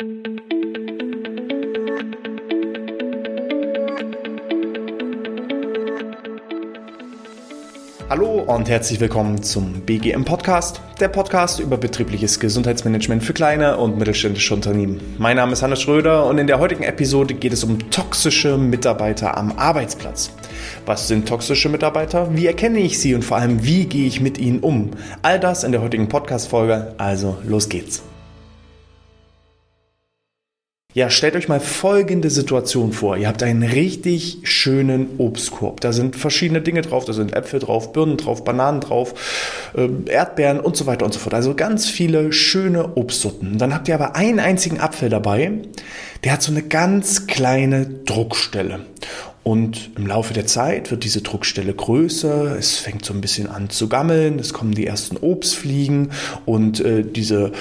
Hallo und herzlich willkommen zum BGM Podcast, der Podcast über betriebliches Gesundheitsmanagement für kleine und mittelständische Unternehmen. Mein Name ist Hannes Schröder und in der heutigen Episode geht es um toxische Mitarbeiter am Arbeitsplatz. Was sind toxische Mitarbeiter? Wie erkenne ich sie und vor allem, wie gehe ich mit ihnen um? All das in der heutigen Podcast-Folge. Also, los geht's. Ja, stellt euch mal folgende Situation vor. Ihr habt einen richtig schönen Obstkorb. Da sind verschiedene Dinge drauf. Da sind Äpfel drauf, Birnen drauf, Bananen drauf, äh, Erdbeeren und so weiter und so fort. Also ganz viele schöne Obstsorten. Dann habt ihr aber einen einzigen Apfel dabei. Der hat so eine ganz kleine Druckstelle. Und im Laufe der Zeit wird diese Druckstelle größer, es fängt so ein bisschen an zu gammeln, es kommen die ersten Obstfliegen und äh, diese,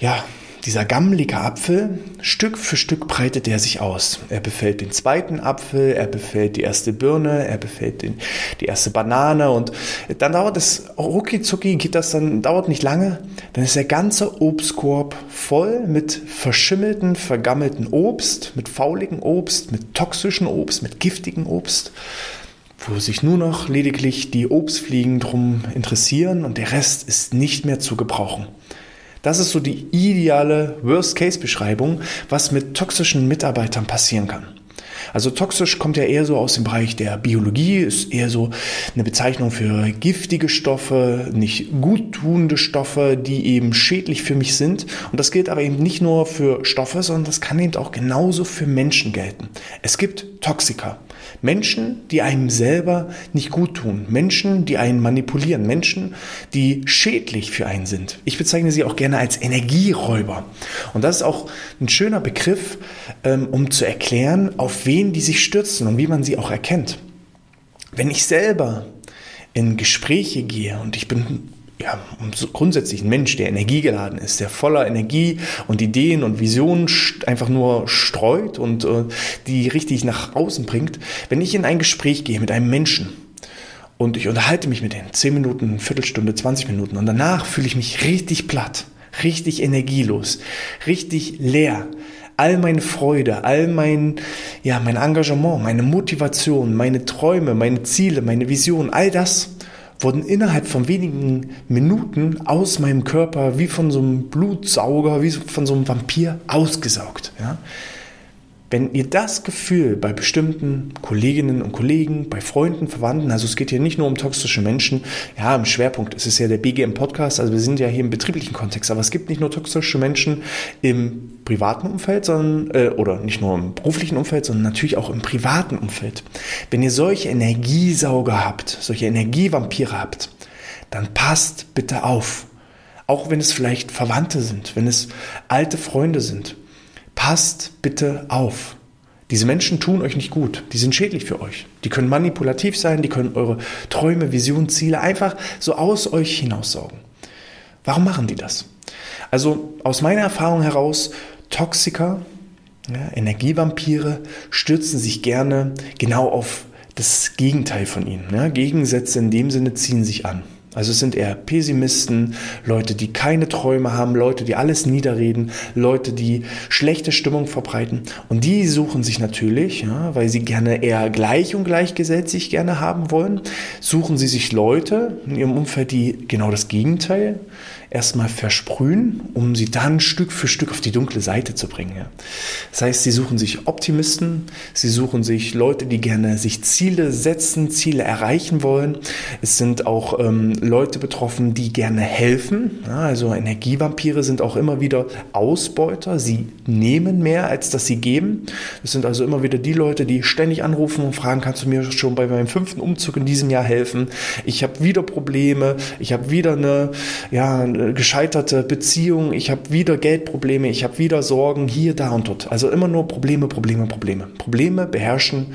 ja, dieser gammelige Apfel, Stück für Stück breitet er sich aus. Er befällt den zweiten Apfel, er befällt die erste Birne, er befällt den, die erste Banane und dann dauert es, rucki zucki geht das dann, dauert nicht lange, dann ist der ganze Obstkorb voll mit verschimmelten, vergammelten Obst, mit fauligen Obst, mit toxischen Obst, mit giftigen Obst wo sich nur noch lediglich die Obstfliegen drum interessieren und der Rest ist nicht mehr zu gebrauchen. Das ist so die ideale Worst-Case-Beschreibung, was mit toxischen Mitarbeitern passieren kann. Also toxisch kommt ja eher so aus dem Bereich der Biologie, ist eher so eine Bezeichnung für giftige Stoffe, nicht guttunende Stoffe, die eben schädlich für mich sind. Und das gilt aber eben nicht nur für Stoffe, sondern das kann eben auch genauso für Menschen gelten. Es gibt Toxiker. Menschen, die einem selber nicht gut tun. Menschen, die einen manipulieren. Menschen, die schädlich für einen sind. Ich bezeichne sie auch gerne als Energieräuber. Und das ist auch ein schöner Begriff, ähm, um zu erklären, auf wen die sich stürzen und wie man sie auch erkennt. Wenn ich selber in Gespräche gehe und ich bin ja, grundsätzlich ein Mensch, der energiegeladen ist, der voller Energie und Ideen und Visionen einfach nur streut und äh, die richtig nach außen bringt. Wenn ich in ein Gespräch gehe mit einem Menschen und ich unterhalte mich mit denen, 10 Minuten, Viertelstunde, 20 Minuten und danach fühle ich mich richtig platt, richtig energielos, richtig leer, all meine Freude, all mein, ja, mein Engagement, meine Motivation, meine Träume, meine Ziele, meine Vision, all das wurden innerhalb von wenigen Minuten aus meinem Körper wie von so einem Blutsauger, wie von so einem Vampir ausgesaugt. Ja? Wenn ihr das Gefühl bei bestimmten Kolleginnen und Kollegen, bei Freunden, Verwandten, also es geht hier nicht nur um toxische Menschen, ja, im Schwerpunkt ist es ja der BGM Podcast, also wir sind ja hier im betrieblichen Kontext, aber es gibt nicht nur toxische Menschen im privaten Umfeld, sondern, äh, oder nicht nur im beruflichen Umfeld, sondern natürlich auch im privaten Umfeld. Wenn ihr solche Energiesauger habt, solche Energievampire habt, dann passt bitte auf. Auch wenn es vielleicht Verwandte sind, wenn es alte Freunde sind passt bitte auf. Diese Menschen tun euch nicht gut. Die sind schädlich für euch. Die können manipulativ sein, die können eure Träume, Visionen, Ziele einfach so aus euch hinaussaugen. Warum machen die das? Also aus meiner Erfahrung heraus, Toxiker, ja, Energievampire stürzen sich gerne genau auf das Gegenteil von ihnen. Ja. Gegensätze in dem Sinne ziehen sich an. Also es sind eher Pessimisten, Leute, die keine Träume haben, Leute, die alles niederreden, Leute, die schlechte Stimmung verbreiten. Und die suchen sich natürlich, ja, weil sie gerne eher gleich und gleichgesetzt gerne haben wollen, suchen sie sich Leute in ihrem Umfeld, die genau das Gegenteil erstmal versprühen, um sie dann Stück für Stück auf die dunkle Seite zu bringen. Ja. Das heißt, sie suchen sich Optimisten, sie suchen sich Leute, die gerne sich Ziele setzen, Ziele erreichen wollen. Es sind auch ähm, Leute betroffen, die gerne helfen. Ja, also Energievampire sind auch immer wieder Ausbeuter. Sie nehmen mehr, als dass sie geben. Es sind also immer wieder die Leute, die ständig anrufen und fragen, kannst du mir schon bei meinem fünften Umzug in diesem Jahr helfen? Ich habe wieder Probleme, ich habe wieder eine, ja, gescheiterte Beziehung, ich habe wieder Geldprobleme, ich habe wieder Sorgen hier, da und dort. Also immer nur Probleme, Probleme, Probleme. Probleme beherrschen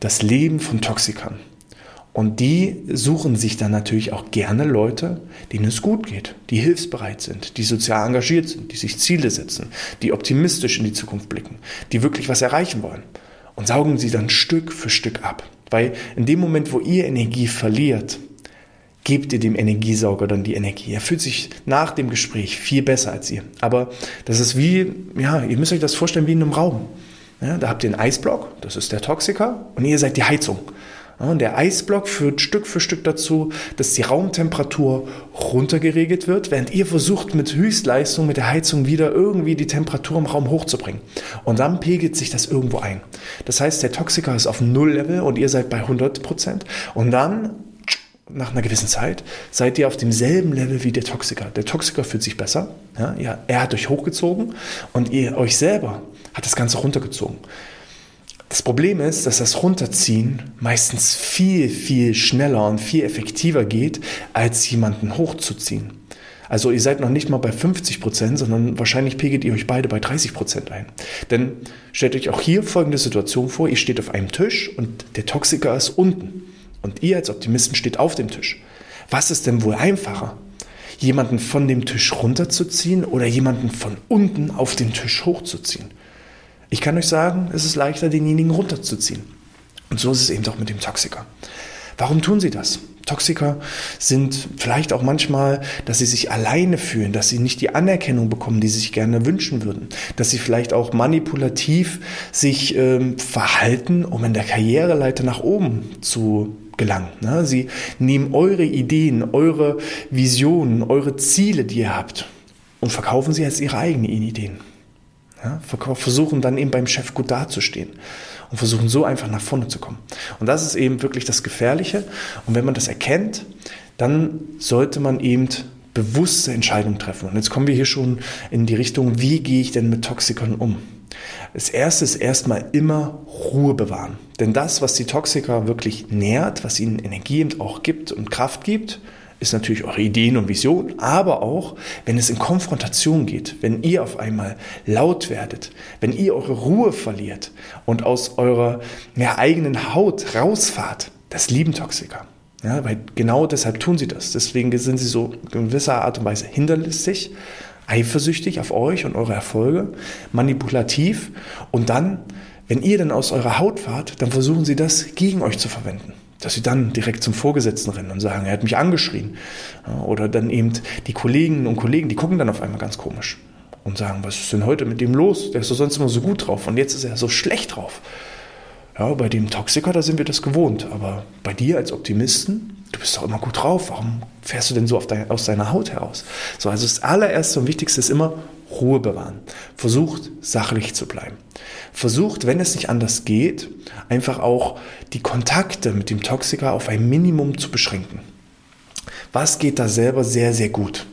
das Leben von Toxikern. Und die suchen sich dann natürlich auch gerne Leute, denen es gut geht, die hilfsbereit sind, die sozial engagiert sind, die sich Ziele setzen, die optimistisch in die Zukunft blicken, die wirklich was erreichen wollen. Und saugen sie dann Stück für Stück ab. Weil in dem Moment, wo ihr Energie verliert, gebt ihr dem Energiesauger dann die Energie. Er fühlt sich nach dem Gespräch viel besser als ihr. Aber das ist wie, ja, ihr müsst euch das vorstellen wie in einem Raum. Ja, da habt ihr einen Eisblock, das ist der Toxiker, und ihr seid die Heizung. Und der Eisblock führt Stück für Stück dazu, dass die Raumtemperatur runtergeregelt wird, während ihr versucht mit Höchstleistung mit der Heizung wieder irgendwie die Temperatur im Raum hochzubringen. Und dann pegelt sich das irgendwo ein. Das heißt, der Toxiker ist auf Null-Level und ihr seid bei 100 Prozent. Und dann nach einer gewissen Zeit seid ihr auf demselben Level wie der Toxiker. Der Toxiker fühlt sich besser, ja, er hat euch hochgezogen und ihr euch selber hat das Ganze runtergezogen. Das Problem ist, dass das Runterziehen meistens viel, viel schneller und viel effektiver geht, als jemanden hochzuziehen. Also ihr seid noch nicht mal bei 50 Prozent, sondern wahrscheinlich pegelt ihr euch beide bei 30 Prozent ein. Denn stellt euch auch hier folgende Situation vor, ihr steht auf einem Tisch und der Toxiker ist unten und ihr als Optimisten steht auf dem Tisch. Was ist denn wohl einfacher? Jemanden von dem Tisch runterzuziehen oder jemanden von unten auf den Tisch hochzuziehen? Ich kann euch sagen, es ist leichter, denjenigen runterzuziehen. Und so ist es eben auch mit dem Toxiker. Warum tun sie das? Toxiker sind vielleicht auch manchmal, dass sie sich alleine fühlen, dass sie nicht die Anerkennung bekommen, die sie sich gerne wünschen würden, dass sie vielleicht auch manipulativ sich ähm, verhalten, um in der Karriereleiter nach oben zu gelangen. Ne? Sie nehmen eure Ideen, eure Visionen, eure Ziele, die ihr habt, und verkaufen sie als ihre eigenen Ideen. Ja? Versuchen dann eben beim Chef gut dazustehen und versuchen so einfach nach vorne zu kommen. Und das ist eben wirklich das Gefährliche. Und wenn man das erkennt, dann sollte man eben bewusste Entscheidungen treffen. Und jetzt kommen wir hier schon in die Richtung, wie gehe ich denn mit Toxikern um? Das erste ist erstmal immer Ruhe bewahren. Denn das, was die Toxiker wirklich nährt, was ihnen Energie auch gibt und Kraft gibt, ist natürlich eure Ideen und Vision, aber auch, wenn es in Konfrontation geht, wenn ihr auf einmal laut werdet, wenn ihr eure Ruhe verliert und aus eurer ja, eigenen Haut rausfahrt, das lieben Toxiker. Ja, weil genau deshalb tun sie das. Deswegen sind sie so in gewisser Art und Weise hinterlistig, eifersüchtig auf euch und eure Erfolge, manipulativ und dann, wenn ihr dann aus eurer Haut fahrt, dann versuchen sie das gegen euch zu verwenden dass sie dann direkt zum Vorgesetzten rennen und sagen, er hat mich angeschrien. Oder dann eben die Kolleginnen und Kollegen, die gucken dann auf einmal ganz komisch und sagen, was ist denn heute mit dem los? Der ist doch sonst immer so gut drauf und jetzt ist er so schlecht drauf. Ja, bei dem Toxiker, da sind wir das gewohnt. Aber bei dir als Optimisten, du bist doch immer gut drauf. Warum fährst du denn so dein, aus deiner Haut heraus? So, also das allererste und wichtigste ist immer Ruhe bewahren. Versucht sachlich zu bleiben. Versucht, wenn es nicht anders geht, einfach auch die Kontakte mit dem Toxiker auf ein Minimum zu beschränken. Was geht da selber sehr, sehr gut?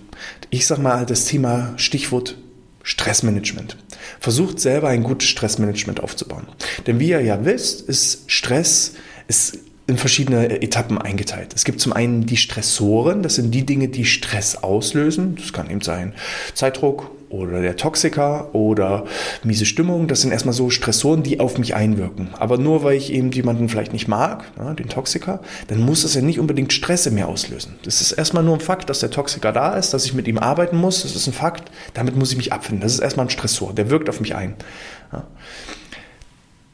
Ich sag mal das Thema Stichwort Stressmanagement. Versucht selber ein gutes Stressmanagement aufzubauen. Denn wie ihr ja wisst, ist Stress ist in verschiedene Etappen eingeteilt. Es gibt zum einen die Stressoren, das sind die Dinge, die Stress auslösen. Das kann eben sein Zeitdruck oder der Toxiker oder miese Stimmung. Das sind erstmal so Stressoren, die auf mich einwirken. Aber nur weil ich eben jemanden vielleicht nicht mag, ja, den Toxiker, dann muss es ja nicht unbedingt Stress in mir auslösen. Das ist erstmal nur ein Fakt, dass der Toxiker da ist, dass ich mit ihm arbeiten muss. Das ist ein Fakt. Damit muss ich mich abfinden. Das ist erstmal ein Stressor. Der wirkt auf mich ein. Ja.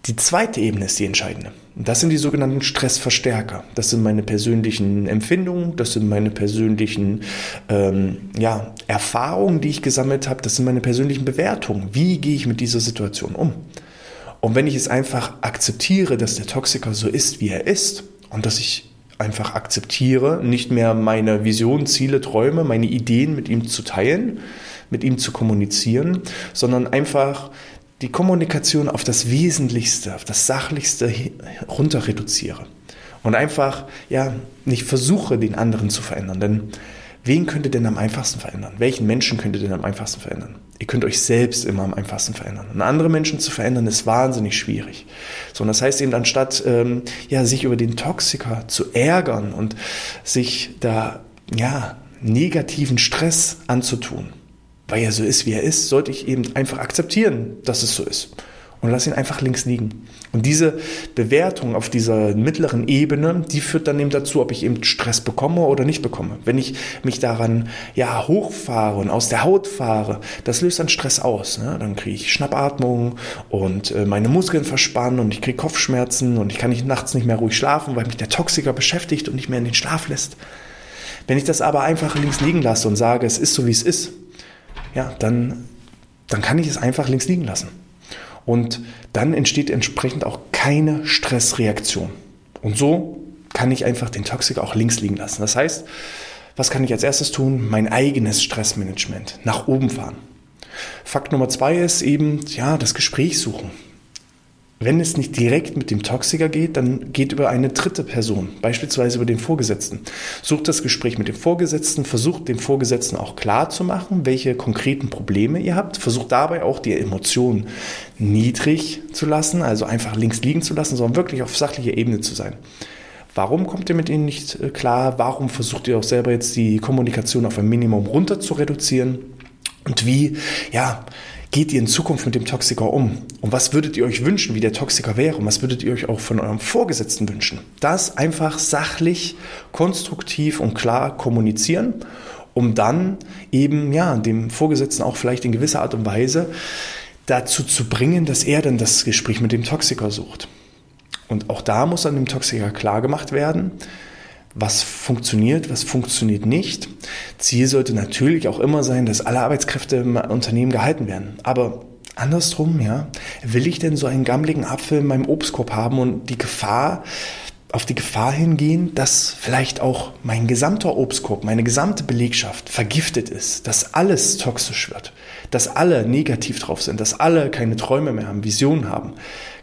Die zweite Ebene ist die entscheidende. Das sind die sogenannten Stressverstärker. Das sind meine persönlichen Empfindungen, das sind meine persönlichen ähm, ja, Erfahrungen, die ich gesammelt habe, das sind meine persönlichen Bewertungen. Wie gehe ich mit dieser Situation um? Und wenn ich es einfach akzeptiere, dass der Toxiker so ist, wie er ist, und dass ich einfach akzeptiere, nicht mehr meine Visionen, Ziele, Träume, meine Ideen mit ihm zu teilen, mit ihm zu kommunizieren, sondern einfach die Kommunikation auf das Wesentlichste, auf das Sachlichste runter reduziere und einfach ja nicht versuche, den anderen zu verändern. Denn wen könnt ihr denn am einfachsten verändern? Welchen Menschen könnt ihr denn am einfachsten verändern? Ihr könnt euch selbst immer am einfachsten verändern. Und andere Menschen zu verändern ist wahnsinnig schwierig. So, und das heißt eben, anstatt ähm, ja, sich über den Toxiker zu ärgern und sich da ja, negativen Stress anzutun, weil er so ist, wie er ist, sollte ich eben einfach akzeptieren, dass es so ist. Und lass ihn einfach links liegen. Und diese Bewertung auf dieser mittleren Ebene, die führt dann eben dazu, ob ich eben Stress bekomme oder nicht bekomme. Wenn ich mich daran ja hochfahre und aus der Haut fahre, das löst dann Stress aus. Ne? Dann kriege ich Schnappatmung und äh, meine Muskeln verspannen und ich kriege Kopfschmerzen und ich kann nicht nachts nicht mehr ruhig schlafen, weil mich der Toxiker beschäftigt und nicht mehr in den Schlaf lässt. Wenn ich das aber einfach links liegen lasse und sage, es ist so, wie es ist, ja, dann, dann kann ich es einfach links liegen lassen. Und dann entsteht entsprechend auch keine Stressreaktion. Und so kann ich einfach den Toxiker auch links liegen lassen. Das heißt, was kann ich als erstes tun? Mein eigenes Stressmanagement nach oben fahren. Fakt Nummer zwei ist eben, ja, das Gespräch suchen. Wenn es nicht direkt mit dem Toxiker geht, dann geht über eine dritte Person, beispielsweise über den Vorgesetzten. Sucht das Gespräch mit dem Vorgesetzten, versucht dem Vorgesetzten auch klar zu machen, welche konkreten Probleme ihr habt, versucht dabei auch die Emotionen niedrig zu lassen, also einfach links liegen zu lassen, sondern wirklich auf sachlicher Ebene zu sein. Warum kommt ihr mit ihnen nicht äh, klar? Warum versucht ihr auch selber jetzt die Kommunikation auf ein Minimum runter zu reduzieren? Und wie, ja, geht ihr in Zukunft mit dem Toxiker um? Und was würdet ihr euch wünschen, wie der Toxiker wäre? Und was würdet ihr euch auch von eurem Vorgesetzten wünschen? Das einfach sachlich, konstruktiv und klar kommunizieren, um dann eben, ja, dem Vorgesetzten auch vielleicht in gewisser Art und Weise dazu zu bringen, dass er dann das Gespräch mit dem Toxiker sucht. Und auch da muss an dem Toxiker klar gemacht werden, was funktioniert, was funktioniert nicht. Ziel sollte natürlich auch immer sein, dass alle Arbeitskräfte im Unternehmen gehalten werden. Aber andersrum, ja, will ich denn so einen gammeligen Apfel in meinem Obstkorb haben und die Gefahr, auf die Gefahr hingehen, dass vielleicht auch mein gesamter Obstkorb, meine gesamte Belegschaft vergiftet ist, dass alles toxisch wird, dass alle negativ drauf sind, dass alle keine Träume mehr haben, Visionen haben,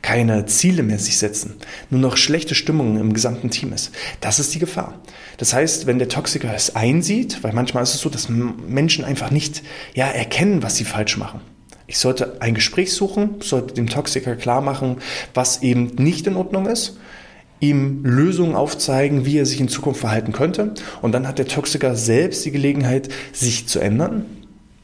keine Ziele mehr sich setzen, nur noch schlechte Stimmung im gesamten Team ist. Das ist die Gefahr. Das heißt, wenn der Toxiker es einsieht, weil manchmal ist es so, dass Menschen einfach nicht ja, erkennen, was sie falsch machen. Ich sollte ein Gespräch suchen, sollte dem Toxiker klar machen, was eben nicht in Ordnung ist ihm Lösungen aufzeigen, wie er sich in Zukunft verhalten könnte. Und dann hat der Toxiker selbst die Gelegenheit, sich zu ändern,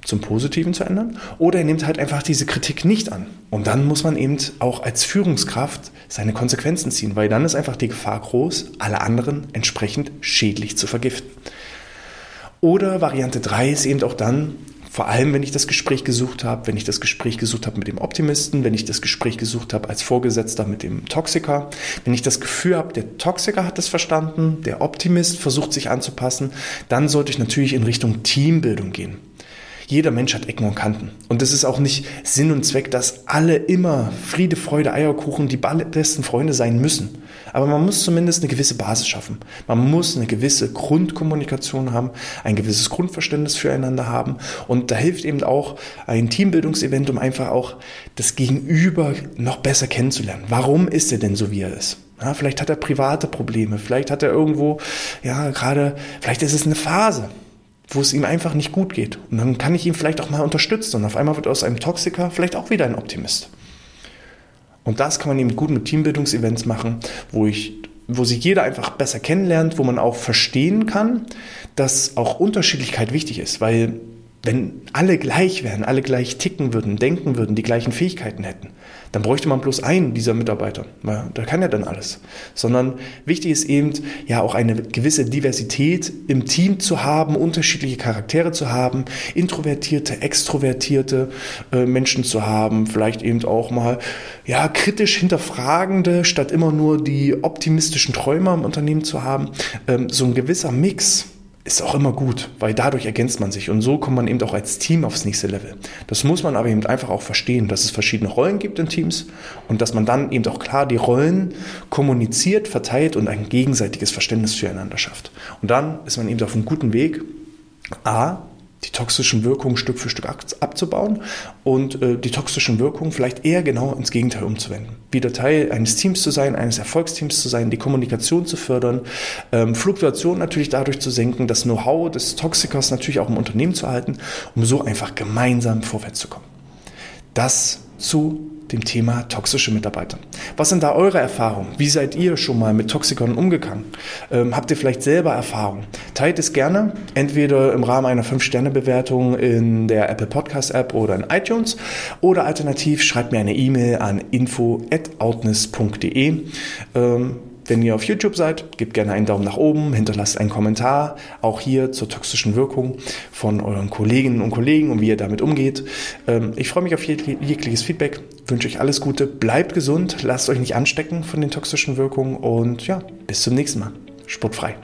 zum Positiven zu ändern, oder er nimmt halt einfach diese Kritik nicht an. Und dann muss man eben auch als Führungskraft seine Konsequenzen ziehen, weil dann ist einfach die Gefahr groß, alle anderen entsprechend schädlich zu vergiften. Oder Variante 3 ist eben auch dann, vor allem, wenn ich das Gespräch gesucht habe, wenn ich das Gespräch gesucht habe mit dem Optimisten, wenn ich das Gespräch gesucht habe als Vorgesetzter mit dem Toxiker, wenn ich das Gefühl habe, der Toxiker hat es verstanden, der Optimist versucht sich anzupassen, dann sollte ich natürlich in Richtung Teambildung gehen. Jeder Mensch hat Ecken und Kanten. Und es ist auch nicht Sinn und Zweck, dass alle immer Friede, Freude, Eierkuchen die besten Freunde sein müssen. Aber man muss zumindest eine gewisse Basis schaffen. Man muss eine gewisse Grundkommunikation haben, ein gewisses Grundverständnis füreinander haben. Und da hilft eben auch ein Teambildungsevent, um einfach auch das Gegenüber noch besser kennenzulernen. Warum ist er denn so, wie er ist? Ja, vielleicht hat er private Probleme, vielleicht hat er irgendwo, ja, gerade, vielleicht ist es eine Phase wo es ihm einfach nicht gut geht. Und dann kann ich ihn vielleicht auch mal unterstützen. Und auf einmal wird aus einem Toxiker vielleicht auch wieder ein Optimist. Und das kann man eben gut mit Teambildungsevents machen, wo ich wo sich jeder einfach besser kennenlernt, wo man auch verstehen kann, dass auch Unterschiedlichkeit wichtig ist, weil wenn alle gleich wären, alle gleich ticken würden, denken würden, die gleichen Fähigkeiten hätten, dann bräuchte man bloß einen dieser Mitarbeiter. Da kann ja dann alles. Sondern wichtig ist eben, ja, auch eine gewisse Diversität im Team zu haben, unterschiedliche Charaktere zu haben, introvertierte, extrovertierte äh, Menschen zu haben, vielleicht eben auch mal, ja, kritisch hinterfragende, statt immer nur die optimistischen Träumer im Unternehmen zu haben. Ähm, so ein gewisser Mix ist auch immer gut, weil dadurch ergänzt man sich und so kommt man eben auch als Team aufs nächste Level. Das muss man aber eben einfach auch verstehen, dass es verschiedene Rollen gibt in Teams und dass man dann eben auch klar die Rollen kommuniziert, verteilt und ein gegenseitiges Verständnis füreinander schafft. Und dann ist man eben auf einem guten Weg, A, die toxischen Wirkungen Stück für Stück abzubauen und äh, die toxischen Wirkungen vielleicht eher genau ins Gegenteil umzuwenden. Wieder Teil eines Teams zu sein, eines Erfolgsteams zu sein, die Kommunikation zu fördern, ähm, Fluktuation natürlich dadurch zu senken, das Know-how des Toxikers natürlich auch im Unternehmen zu halten, um so einfach gemeinsam vorwärts zu kommen. Das zu dem Thema toxische Mitarbeiter. Was sind da eure Erfahrungen? Wie seid ihr schon mal mit Toxikern umgegangen? Ähm, habt ihr vielleicht selber Erfahrungen? Teilt es gerne, entweder im Rahmen einer 5-Sterne-Bewertung in der Apple Podcast App oder in iTunes oder alternativ schreibt mir eine E-Mail an info@outness.de. Ähm, wenn ihr auf YouTube seid, gebt gerne einen Daumen nach oben, hinterlasst einen Kommentar, auch hier zur toxischen Wirkung von euren Kolleginnen und Kollegen und wie ihr damit umgeht. Ähm, ich freue mich auf jegliches Feedback, wünsche euch alles Gute, bleibt gesund, lasst euch nicht anstecken von den toxischen Wirkungen und ja, bis zum nächsten Mal. Sportfrei.